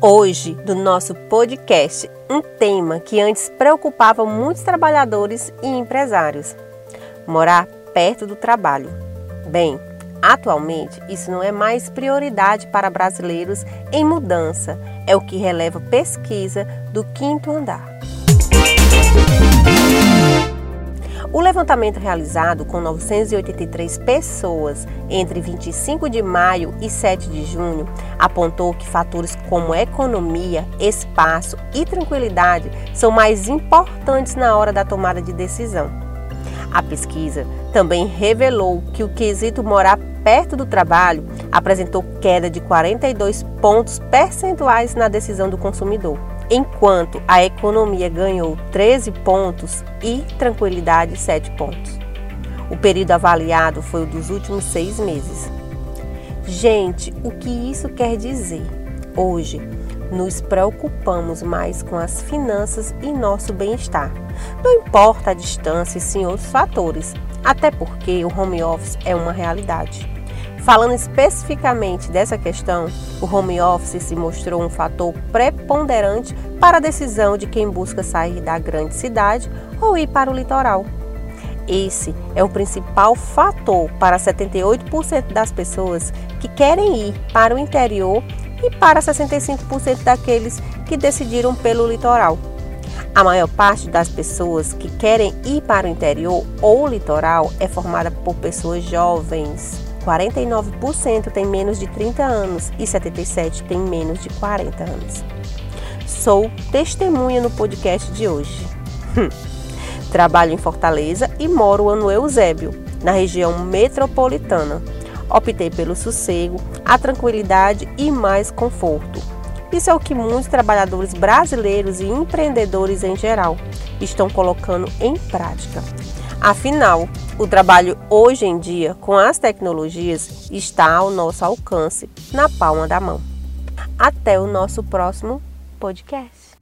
Hoje, do nosso podcast, um tema que antes preocupava muitos trabalhadores e empresários: morar perto do trabalho. Bem, atualmente isso não é mais prioridade para brasileiros em mudança, é o que releva pesquisa do quinto andar. O levantamento realizado com 983 pessoas entre 25 de maio e 7 de junho apontou que fatores como economia, espaço e tranquilidade são mais importantes na hora da tomada de decisão. A pesquisa também revelou que o quesito morar perto do trabalho apresentou queda de 42 pontos percentuais na decisão do consumidor enquanto a economia ganhou 13 pontos e tranquilidade 7 pontos. O período avaliado foi o dos últimos seis meses. Gente, o que isso quer dizer? Hoje, nos preocupamos mais com as finanças e nosso bem-estar. Não importa a distância e sim outros fatores, até porque o home office é uma realidade. Falando especificamente dessa questão, o home office se mostrou um fator preponderante para a decisão de quem busca sair da grande cidade ou ir para o litoral. Esse é o principal fator para 78% das pessoas que querem ir para o interior e para 65% daqueles que decidiram pelo litoral. A maior parte das pessoas que querem ir para o interior ou litoral é formada por pessoas jovens, 49% tem menos de 30 anos e 77% tem menos de 40 anos. Sou testemunha no podcast de hoje. Hum. Trabalho em Fortaleza e moro no Eusébio, na região metropolitana. Optei pelo sossego, a tranquilidade e mais conforto. Isso é o que muitos trabalhadores brasileiros e empreendedores em geral estão colocando em prática. Afinal, o trabalho hoje em dia com as tecnologias está ao nosso alcance, na palma da mão. Até o nosso próximo podcast.